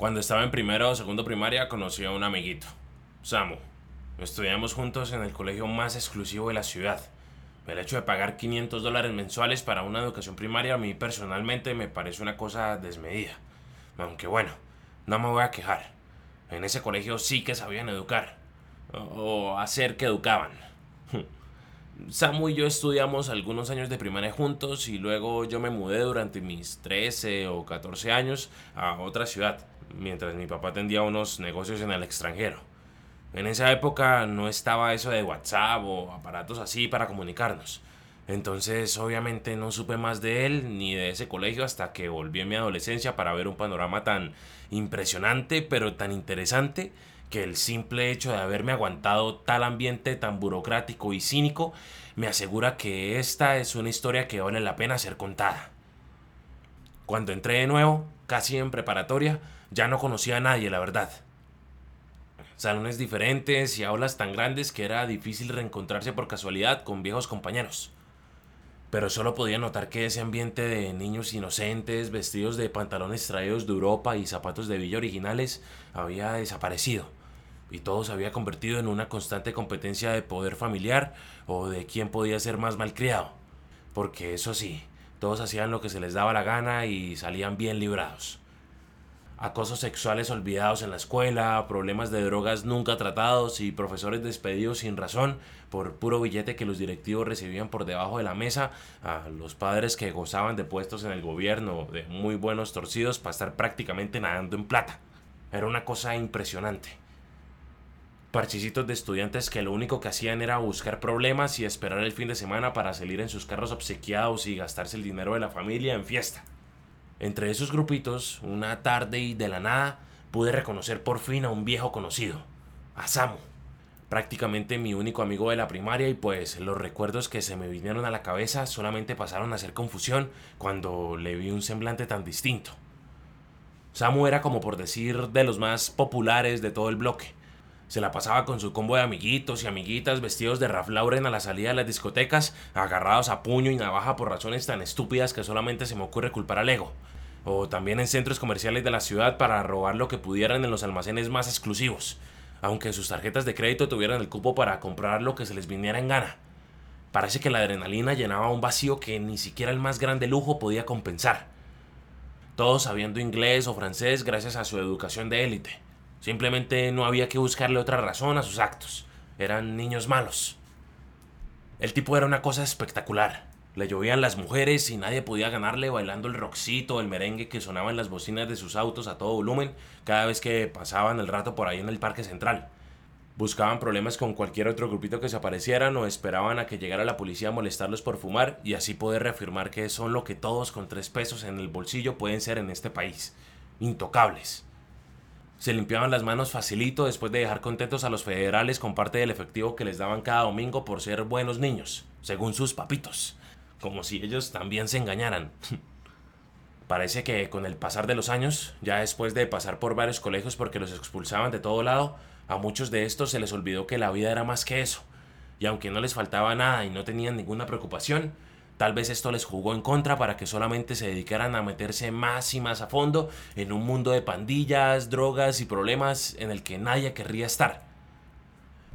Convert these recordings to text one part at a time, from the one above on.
Cuando estaba en primero o segundo primaria conocí a un amiguito, Samu. Estudiamos juntos en el colegio más exclusivo de la ciudad. El hecho de pagar 500 dólares mensuales para una educación primaria a mí personalmente me parece una cosa desmedida. Aunque bueno, no me voy a quejar. En ese colegio sí que sabían educar. O hacer que educaban. Samu y yo estudiamos algunos años de primaria juntos y luego yo me mudé durante mis 13 o 14 años a otra ciudad, mientras mi papá atendía unos negocios en el extranjero. En esa época no estaba eso de WhatsApp o aparatos así para comunicarnos. Entonces obviamente no supe más de él ni de ese colegio hasta que volví en mi adolescencia para ver un panorama tan impresionante pero tan interesante que el simple hecho de haberme aguantado tal ambiente tan burocrático y cínico me asegura que esta es una historia que vale la pena ser contada. Cuando entré de nuevo, casi en preparatoria, ya no conocía a nadie, la verdad. Salones diferentes y aulas tan grandes que era difícil reencontrarse por casualidad con viejos compañeros. Pero solo podía notar que ese ambiente de niños inocentes, vestidos de pantalones traídos de Europa y zapatos de villa originales, había desaparecido y todo se había convertido en una constante competencia de poder familiar o de quién podía ser más malcriado. Porque eso sí, todos hacían lo que se les daba la gana y salían bien librados. Acosos sexuales olvidados en la escuela, problemas de drogas nunca tratados y profesores despedidos sin razón por puro billete que los directivos recibían por debajo de la mesa, a los padres que gozaban de puestos en el gobierno de muy buenos torcidos para estar prácticamente nadando en plata. Era una cosa impresionante parchicitos de estudiantes que lo único que hacían era buscar problemas y esperar el fin de semana para salir en sus carros obsequiados y gastarse el dinero de la familia en fiesta. Entre esos grupitos, una tarde y de la nada, pude reconocer por fin a un viejo conocido, a Samu, prácticamente mi único amigo de la primaria y pues los recuerdos que se me vinieron a la cabeza solamente pasaron a ser confusión cuando le vi un semblante tan distinto. Samu era como por decir de los más populares de todo el bloque se la pasaba con su combo de amiguitos y amiguitas vestidos de Ralph Lauren a la salida de las discotecas, agarrados a puño y navaja por razones tan estúpidas que solamente se me ocurre culpar al ego. O también en centros comerciales de la ciudad para robar lo que pudieran en los almacenes más exclusivos, aunque sus tarjetas de crédito tuvieran el cupo para comprar lo que se les viniera en gana. Parece que la adrenalina llenaba un vacío que ni siquiera el más grande lujo podía compensar. Todos sabiendo inglés o francés gracias a su educación de élite Simplemente no había que buscarle otra razón a sus actos. Eran niños malos. El tipo era una cosa espectacular. Le llovían las mujeres y nadie podía ganarle bailando el roxito o el merengue que sonaba en las bocinas de sus autos a todo volumen cada vez que pasaban el rato por ahí en el parque central. Buscaban problemas con cualquier otro grupito que se aparecieran o esperaban a que llegara la policía a molestarlos por fumar y así poder reafirmar que son lo que todos con tres pesos en el bolsillo pueden ser en este país. Intocables se limpiaban las manos facilito después de dejar contentos a los federales con parte del efectivo que les daban cada domingo por ser buenos niños, según sus papitos, como si ellos también se engañaran. Parece que con el pasar de los años, ya después de pasar por varios colegios porque los expulsaban de todo lado, a muchos de estos se les olvidó que la vida era más que eso, y aunque no les faltaba nada y no tenían ninguna preocupación, Tal vez esto les jugó en contra para que solamente se dedicaran a meterse más y más a fondo en un mundo de pandillas, drogas y problemas en el que nadie querría estar.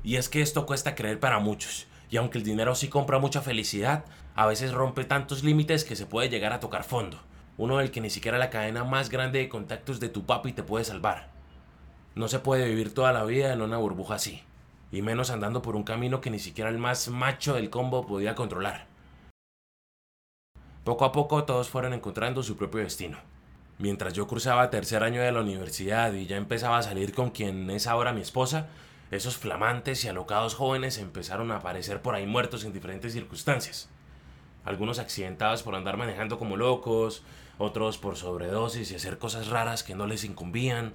Y es que esto cuesta creer para muchos, y aunque el dinero sí compra mucha felicidad, a veces rompe tantos límites que se puede llegar a tocar fondo, uno del que ni siquiera la cadena más grande de contactos de tu papi te puede salvar. No se puede vivir toda la vida en una burbuja así, y menos andando por un camino que ni siquiera el más macho del combo podía controlar. Poco a poco todos fueron encontrando su propio destino. Mientras yo cruzaba tercer año de la universidad y ya empezaba a salir con quien es ahora mi esposa, esos flamantes y alocados jóvenes empezaron a aparecer por ahí muertos en diferentes circunstancias. Algunos accidentados por andar manejando como locos, otros por sobredosis y hacer cosas raras que no les incumbían,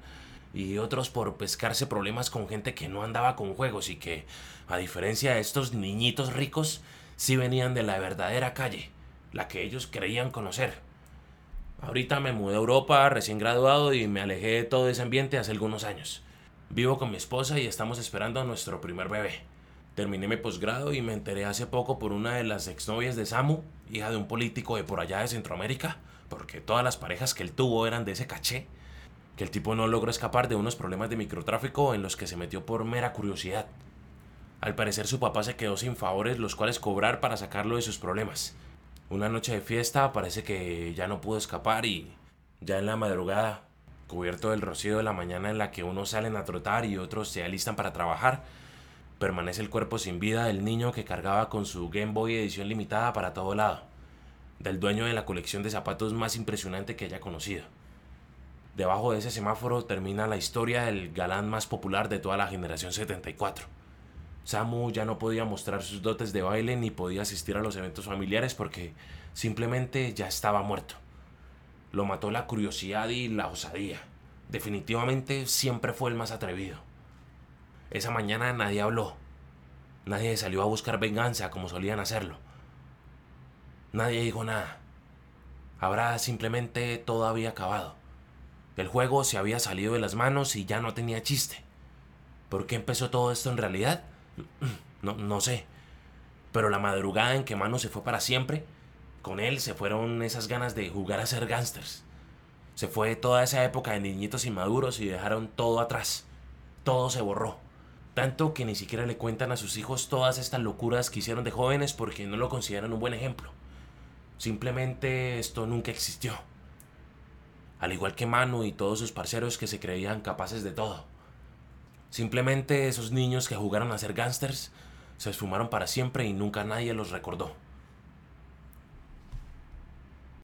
y otros por pescarse problemas con gente que no andaba con juegos y que, a diferencia de estos niñitos ricos, sí venían de la verdadera calle la que ellos creían conocer. Ahorita me mudé a Europa recién graduado y me alejé de todo ese ambiente hace algunos años. Vivo con mi esposa y estamos esperando a nuestro primer bebé. Terminé mi posgrado y me enteré hace poco por una de las exnovias de Samu, hija de un político de por allá de Centroamérica, porque todas las parejas que él tuvo eran de ese caché, que el tipo no logró escapar de unos problemas de microtráfico en los que se metió por mera curiosidad. Al parecer su papá se quedó sin favores los cuales cobrar para sacarlo de sus problemas. Una noche de fiesta parece que ya no pudo escapar y ya en la madrugada, cubierto del rocío de la mañana en la que unos salen a trotar y otros se alistan para trabajar, permanece el cuerpo sin vida del niño que cargaba con su Game Boy edición limitada para todo lado, del dueño de la colección de zapatos más impresionante que haya conocido. Debajo de ese semáforo termina la historia del galán más popular de toda la generación 74. Samu ya no podía mostrar sus dotes de baile ni podía asistir a los eventos familiares porque simplemente ya estaba muerto. Lo mató la curiosidad y la osadía. Definitivamente siempre fue el más atrevido. Esa mañana nadie habló. Nadie salió a buscar venganza como solían hacerlo. Nadie dijo nada. Ahora simplemente todo había acabado. El juego se había salido de las manos y ya no tenía chiste. ¿Por qué empezó todo esto en realidad? No, no sé. Pero la madrugada en que Mano se fue para siempre, con él se fueron esas ganas de jugar a ser gángsters. Se fue toda esa época de niñitos inmaduros y dejaron todo atrás. Todo se borró. Tanto que ni siquiera le cuentan a sus hijos todas estas locuras que hicieron de jóvenes porque no lo consideran un buen ejemplo. Simplemente esto nunca existió al igual que Manu y todos sus parceros que se creían capaces de todo. Simplemente esos niños que jugaron a ser gángsters se esfumaron para siempre y nunca nadie los recordó.